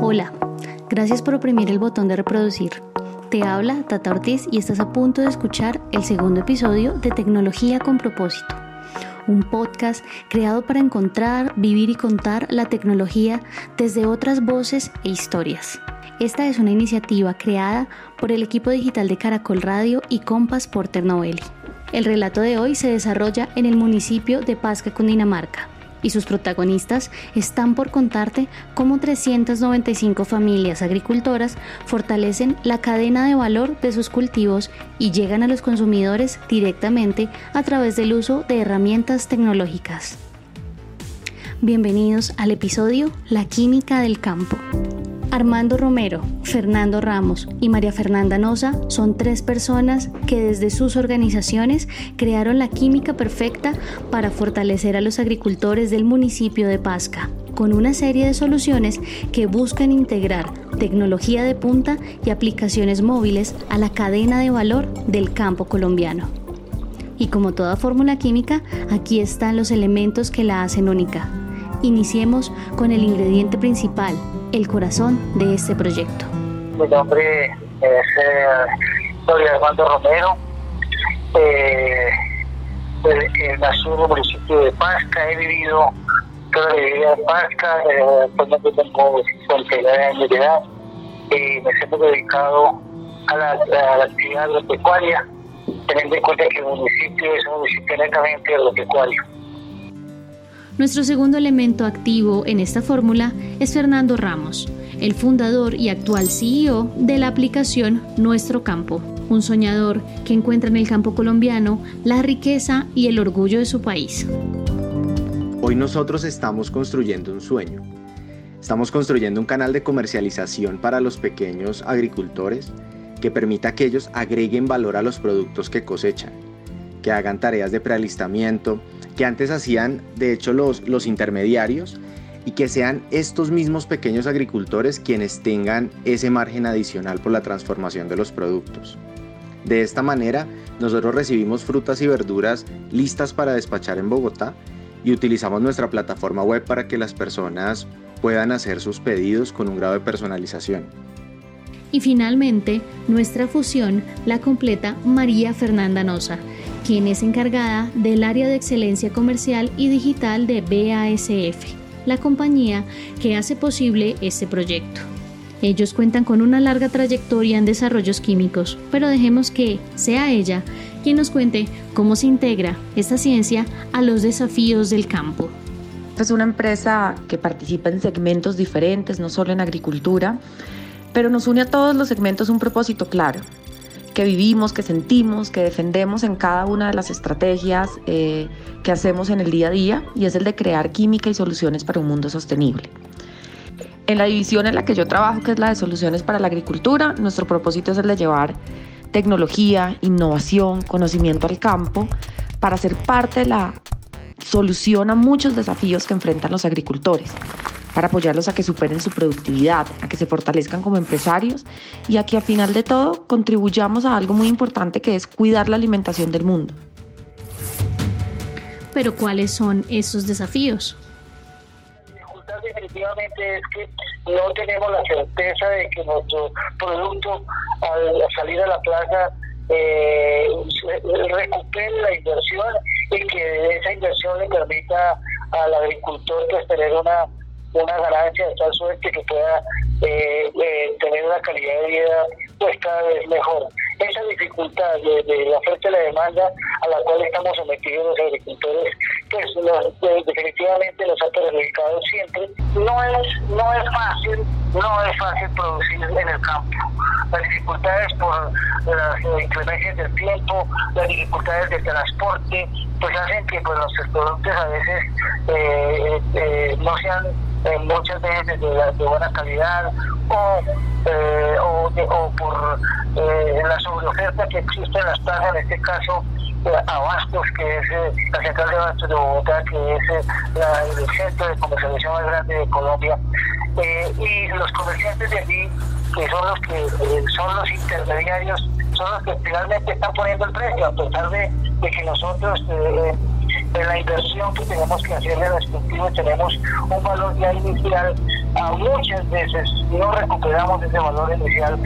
Hola, gracias por oprimir el botón de reproducir. Te habla Tata Ortiz y estás a punto de escuchar el segundo episodio de Tecnología con propósito, un podcast creado para encontrar, vivir y contar la tecnología desde otras voces e historias. Esta es una iniciativa creada por el equipo digital de Caracol Radio y Compass Porter Novelli. El relato de hoy se desarrolla en el municipio de Pasca, Cundinamarca, y sus protagonistas están por contarte cómo 395 familias agricultoras fortalecen la cadena de valor de sus cultivos y llegan a los consumidores directamente a través del uso de herramientas tecnológicas. Bienvenidos al episodio La química del campo. Armando Romero, Fernando Ramos y María Fernanda Noza son tres personas que desde sus organizaciones crearon la química perfecta para fortalecer a los agricultores del municipio de Pasca, con una serie de soluciones que buscan integrar tecnología de punta y aplicaciones móviles a la cadena de valor del campo colombiano. Y como toda fórmula química, aquí están los elementos que la hacen única. Iniciemos con el ingrediente principal, el corazón de este proyecto. Mi nombre es eh, Armando Romero. Eh, nací en el municipio de Pasca, he vivido toda la vida en Pasca, eh, actualmente tengo 49 años de edad. Eh, me siento dedicado a la, a la actividad agropecuaria, teniendo en cuenta que el municipio es un municipio netamente agropecuario. Nuestro segundo elemento activo en esta fórmula es Fernando Ramos, el fundador y actual CEO de la aplicación Nuestro Campo, un soñador que encuentra en el campo colombiano la riqueza y el orgullo de su país. Hoy nosotros estamos construyendo un sueño. Estamos construyendo un canal de comercialización para los pequeños agricultores que permita que ellos agreguen valor a los productos que cosechan, que hagan tareas de prealistamiento, que antes hacían de hecho los, los intermediarios y que sean estos mismos pequeños agricultores quienes tengan ese margen adicional por la transformación de los productos. De esta manera, nosotros recibimos frutas y verduras listas para despachar en Bogotá y utilizamos nuestra plataforma web para que las personas puedan hacer sus pedidos con un grado de personalización. Y finalmente, nuestra fusión la completa María Fernanda Noza, quien es encargada del área de excelencia comercial y digital de BASF, la compañía que hace posible este proyecto. Ellos cuentan con una larga trayectoria en desarrollos químicos, pero dejemos que sea ella quien nos cuente cómo se integra esta ciencia a los desafíos del campo. Es una empresa que participa en segmentos diferentes, no solo en agricultura, pero nos une a todos los segmentos un propósito claro, que vivimos, que sentimos, que defendemos en cada una de las estrategias eh, que hacemos en el día a día y es el de crear química y soluciones para un mundo sostenible. En la división en la que yo trabajo, que es la de soluciones para la agricultura, nuestro propósito es el de llevar tecnología, innovación, conocimiento al campo para ser parte de la solución a muchos desafíos que enfrentan los agricultores para apoyarlos a que superen su productividad, a que se fortalezcan como empresarios y a que al final de todo contribuyamos a algo muy importante que es cuidar la alimentación del mundo. Pero ¿cuáles son esos desafíos? Definitivamente es que no tenemos la certeza de que nuestro producto al salir a la plaza eh, recupere la inversión y que esa inversión le permita al agricultor pues, tener una una ganancia de tal suerte que pueda eh, eh, tener una calidad de vida pues cada vez mejor. Esa dificultad de, la oferta y la demanda a la cual estamos sometidos los agricultores, pues definitivamente nos ha perjudicado siempre. No es, no es fácil, no es fácil producir en el campo. Las dificultades por las inclemencias del tiempo, las dificultades del transporte, pues hacen que pues, nuestros productos a veces eh, no sean eh, muchas veces de, de, buena calidad o, eh, o, o, por eh, la sobreoferta que existe en las plazas, en este caso Abastos, que es la central de Abastos de Bogotá, que es la, el centro de comercialización más grande de Colombia, y los comerciantes de allí, que son los que son los intermediarios son los que finalmente están poniendo el precio, a pesar de, que nosotros en la inversión que tenemos que hacer en los cultivos tenemos un valor ya inicial, a muchas veces no recuperamos ese valor inicial.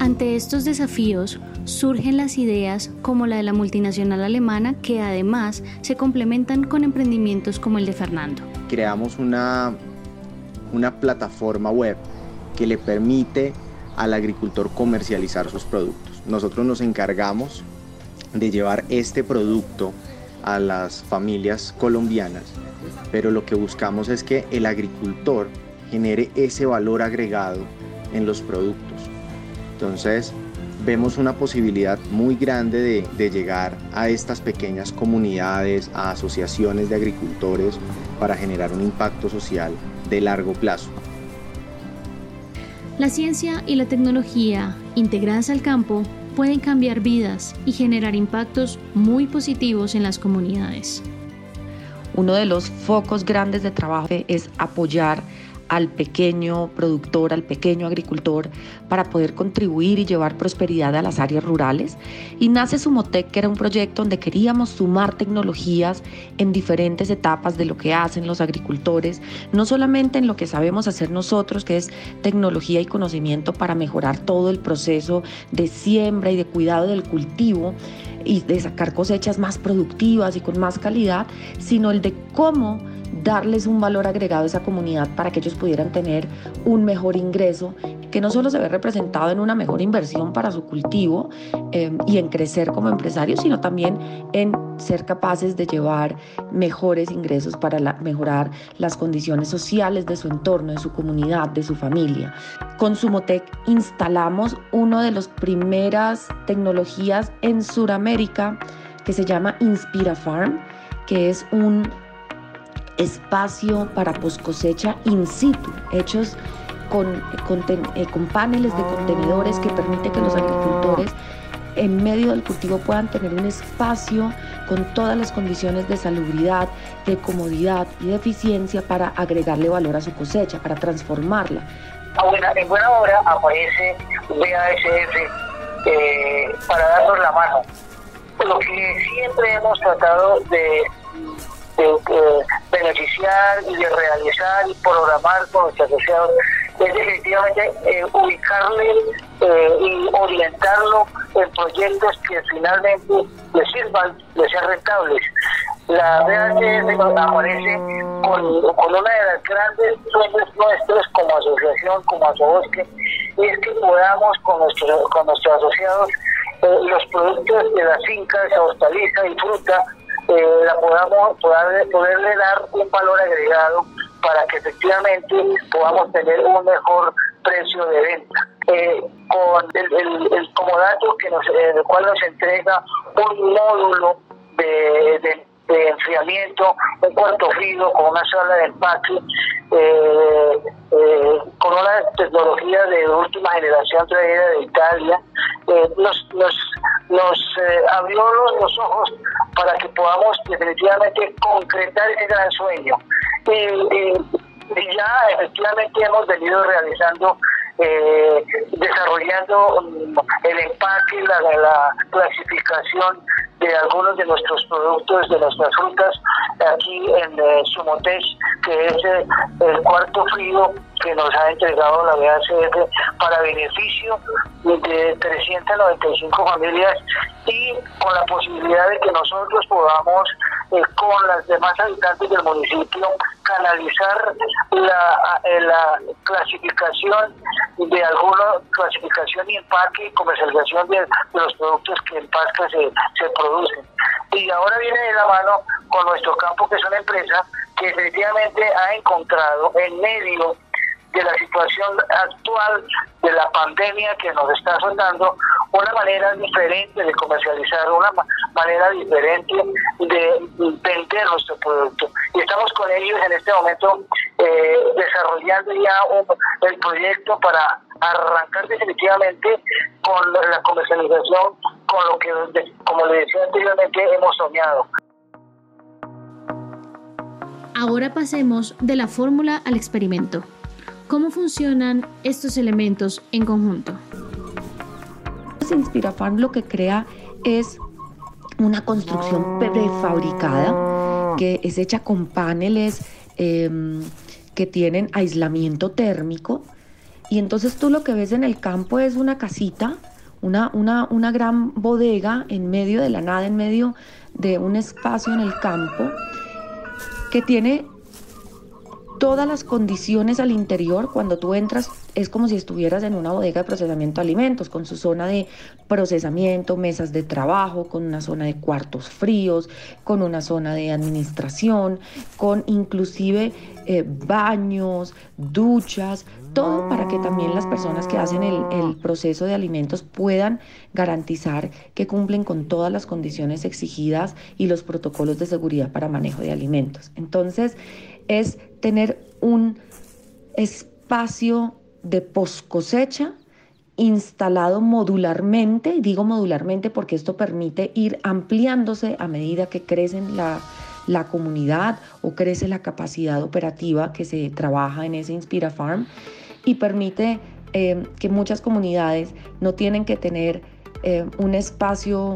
Ante estos desafíos, surgen las ideas como la de la multinacional alemana que además se complementan con emprendimientos como el de Fernando. Creamos una, una plataforma web que le permite al agricultor comercializar sus productos. Nosotros nos encargamos de llevar este producto a las familias colombianas, pero lo que buscamos es que el agricultor genere ese valor agregado en los productos. Entonces, vemos una posibilidad muy grande de, llegar a estas pequeñas comunidades, a asociaciones de agricultores para generar un impacto social de largo plazo. La ciencia y la tecnología integradas al campo pueden cambiar vidas y generar impactos muy positivos en las comunidades. Uno de los focos grandes de trabajo es apoyar al pequeño productor, al pequeño agricultor, para poder contribuir y llevar prosperidad a las áreas rurales. Y nace Sumotec, que era un proyecto donde queríamos sumar tecnologías en diferentes etapas de lo que hacen los agricultores, no solamente en lo que sabemos hacer nosotros, que es tecnología y conocimiento para mejorar todo el proceso de siembra y de cuidado del cultivo y de sacar cosechas más productivas y con más calidad, sino el de cómo darles un valor agregado a esa comunidad para que ellos pudieran tener un mejor ingreso, que no solo se ve representado en una mejor inversión para su cultivo em, y en crecer como empresarios, sino también en ser capaces de llevar mejores ingresos para mejorar las condiciones sociales de su entorno, de su comunidad, de su familia. Con Sumotec instalamos una de las primeras tecnologías en Sudamérica que se llama Inspira Farm, que es un espacio para post cosecha in situ, hechos con, eh, con, paneles de contenedores que permite que los agricultores en medio del cultivo puedan tener un espacio con todas las condiciones de salubridad, de comodidad y de eficiencia para agregarle valor a su cosecha, para transformarla. en buena hora aparece BASF eh, para darnos la mano. Lo que siempre hemos tratado de, y de realizar y programar con nuestros asociados es definitivamente eh, ubicarle eh, y orientarlo en proyectos que finalmente les sirvan, les sean rentables. La BHF aparece con, con una de las grandes sueños nuestros como asociación, como Asobosque, y es que podamos con, nuestros con nuestros asociados eh, los productos de las fincas, hortaliza y fruta eh, la podamos poder, poderle dar un valor agregado para que efectivamente podamos tener un mejor precio de venta. Eh, con el, el, el comodato que nos, eh, el cual nos entrega un módulo de, de, enfriamiento, un cuarto frío con una sala de empaque, con una tecnología de última generación traída de Italia, nos, nos, nos abrió los ojos para que podamos definitivamente concretar ese gran sueño. Y, ya efectivamente hemos venido realizando, eh, desarrollando mm, el empaque, la, la clasificación de algunos de nuestros productos, de nuestras frutas, aquí en eh, que es eh, el cuarto frío que nos ha entregado la BACF para beneficio de 395 familias y con la posibilidad de que nosotros podamos eh, con las demás habitantes del municipio canalizar la, eh, la clasificación de alguna clasificación y empaque y comercialización de, los productos que en Pasca se, se producen. Y ahora viene de la mano con nuestro campo, que es una empresa que definitivamente ha encontrado en medio de la situación actual de la pandemia que nos está azotando, una manera diferente de comercializar, una manera diferente de vender nuestro producto. Y estamos con ellos en este momento eh, desarrollando ya el proyecto para arrancar definitivamente con la comercialización, con lo que, como le decía anteriormente, hemos soñado. Ahora pasemos de la fórmula al experimento. ¿Cómo funcionan estos elementos en conjunto? Inspirafarm lo que crea es una construcción prefabricada que es hecha con paneles em, que tienen aislamiento térmico. Y entonces tú lo que ves en el campo es una casita, una, una, una gran bodega en medio de la nada, en medio de un espacio en el campo, que tiene todas las condiciones al interior. Cuando tú entras es como si estuvieras en una bodega de procesamiento de alimentos, con su zona de procesamiento, mesas de trabajo, con una zona de cuartos fríos, con una zona de administración, con inclusive eh, baños, duchas, todo para que también las personas que hacen el, el proceso de alimentos puedan garantizar que cumplen con todas las condiciones exigidas y los protocolos de seguridad para manejo de alimentos. Entonces, es tener un espacio de post cosecha instalado modularmente, digo modularmente porque esto permite ir ampliándose a medida que crece la, la comunidad o crece la capacidad operativa que se trabaja en ese Inspira Farm y permite eh, que muchas comunidades no tienen que tener eh, un espacio,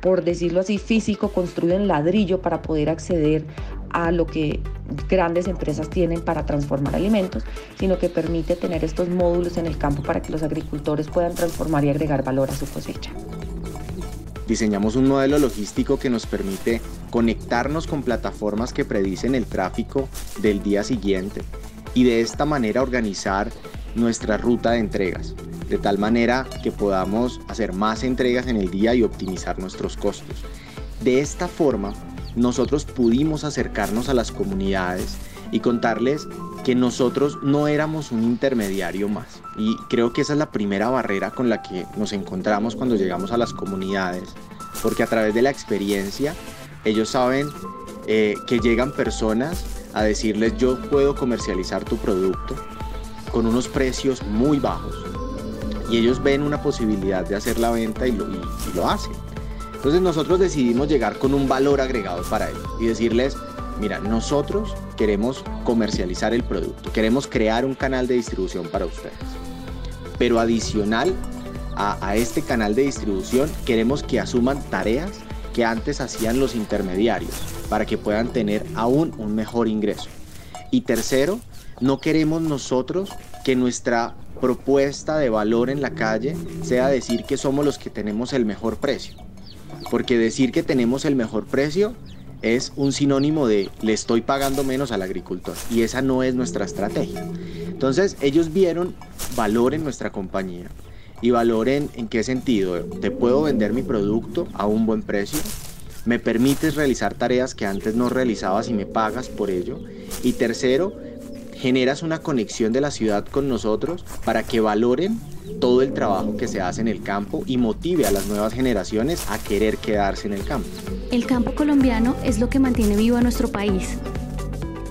por decirlo así, físico construido en ladrillo para poder acceder a lo que grandes empresas tienen para transformar alimentos, sino que permite tener estos módulos en el campo para que los agricultores puedan transformar y agregar valor a su cosecha. Diseñamos un modelo logístico que nos permite conectarnos con plataformas que predicen el tráfico del día siguiente y de esta manera organizar nuestra ruta de entregas, de tal manera que podamos hacer más entregas en el día y optimizar nuestros costos. De esta forma, nosotros pudimos acercarnos a las comunidades y contarles que nosotros no éramos un intermediario más. Y creo que esa es la primera barrera con la que nos encontramos cuando llegamos a las comunidades, porque a través de la experiencia ellos saben eh, que llegan personas a decirles yo puedo comercializar tu producto con unos precios muy bajos. Y ellos ven una posibilidad de hacer la venta y lo, y lo hacen. Entonces nosotros decidimos llegar con un valor agregado para ellos y decirles, mira, nosotros queremos comercializar el producto, queremos crear un canal de distribución para ustedes. Pero adicional a, este canal de distribución, queremos que asuman tareas que antes hacían los intermediarios para que puedan tener aún un mejor ingreso. Y tercero, no queremos nosotros que nuestra propuesta de valor en la calle sea decir que somos los que tenemos el mejor precio porque decir que tenemos el mejor precio es un sinónimo de le estoy pagando menos al agricultor y esa no es nuestra estrategia. Entonces ellos vieron valor en nuestra compañía y valor en, en qué sentido. Te puedo vender mi producto a un buen precio, me permites realizar tareas que antes no realizabas y me pagas por ello. Y tercero, generas una conexión de la ciudad con nosotros para que valoren todo el trabajo que se hace en el campo y motive a las nuevas generaciones a querer quedarse en el campo. El campo colombiano es lo que mantiene vivo a nuestro país.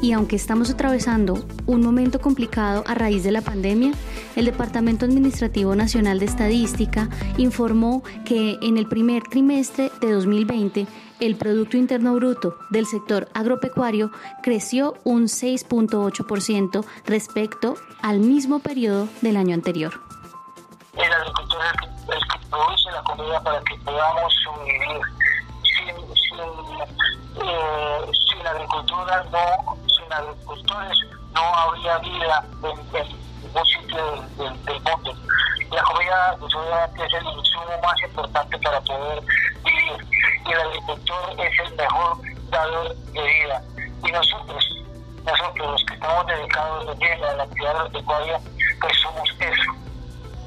Y aunque estamos atravesando un momento complicado a raíz de la pandemia, el Departamento Administrativo Nacional de Estadística informó que en el primer trimestre de 2020 el Producto Interno Bruto del sector agropecuario creció un 6.8% respecto al mismo periodo del año anterior el agricultor es el que, produce la comida para que podamos sobrevivir. Sin, sin, eh, agricultura, no, sin agricultores, no habría vida en, ningún sitio del, del, mundo. La comida es el insumo más importante para poder vivir y el agricultor es el mejor dador de vida. Y nosotros, nosotros los que estamos dedicados de a la actividad agropecuaria, pues somos eso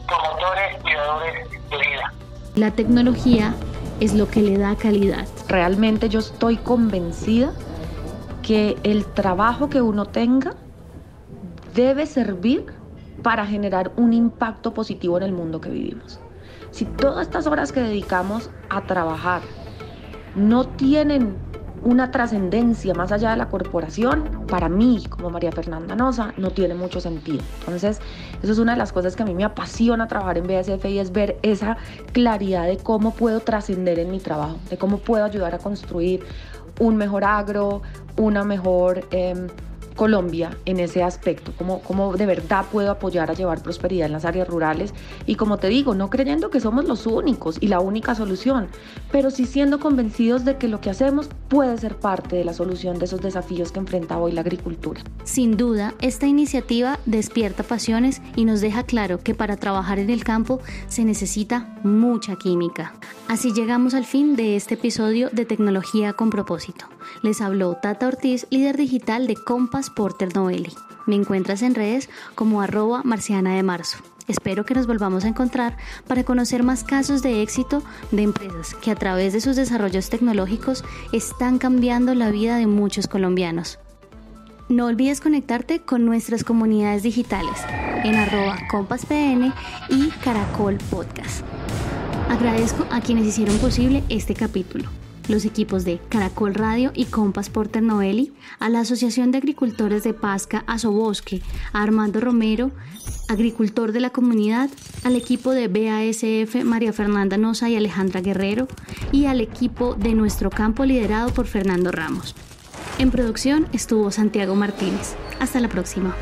promotores y de vida. La tecnología es lo que le da calidad. Realmente yo estoy convencida que el trabajo que uno tenga debe servir para generar un impacto positivo en el mundo que vivimos. Si todas estas horas que dedicamos a trabajar no tienen una trascendencia más allá de la corporación, para mí, como María Fernanda Noza, no tiene mucho sentido. Entonces, eso es una de las cosas que a mí me apasiona trabajar en BSF y es ver esa claridad de cómo puedo trascender en mi trabajo, de cómo puedo ayudar a construir un mejor agro, una mejor... Eh, Colombia en ese aspecto, cómo, de verdad puedo apoyar a llevar prosperidad en las áreas rurales y como te digo, no creyendo que somos los únicos y la única solución, pero sí siendo convencidos de que lo que hacemos puede ser parte de la solución de esos desafíos que enfrenta hoy la agricultura. Sin duda, esta iniciativa despierta pasiones y nos deja claro que para trabajar en el campo se necesita mucha química. Así llegamos al fin de este episodio de Tecnología con propósito. Les habló Tata Ortiz, líder digital de Compass Porter Novelli. Me encuentras en redes como arroba marciana de marzo. Espero que nos volvamos a encontrar para conocer más casos de éxito de empresas que a través de sus desarrollos tecnológicos están cambiando la vida de muchos colombianos. No olvides conectarte con nuestras comunidades digitales en arroba compaspn y caracol podcast. Agradezco a quienes hicieron posible este capítulo los equipos de Caracol Radio y Compass Porter Novelli, a la Asociación de Agricultores de Pasca Asobosque, a Armando Romero, agricultor de la comunidad, al equipo de BASF María Fernanda Noza y Alejandra Guerrero, y al equipo de nuestro campo liderado por Fernando Ramos. En producción estuvo Santiago Martínez. Hasta la próxima.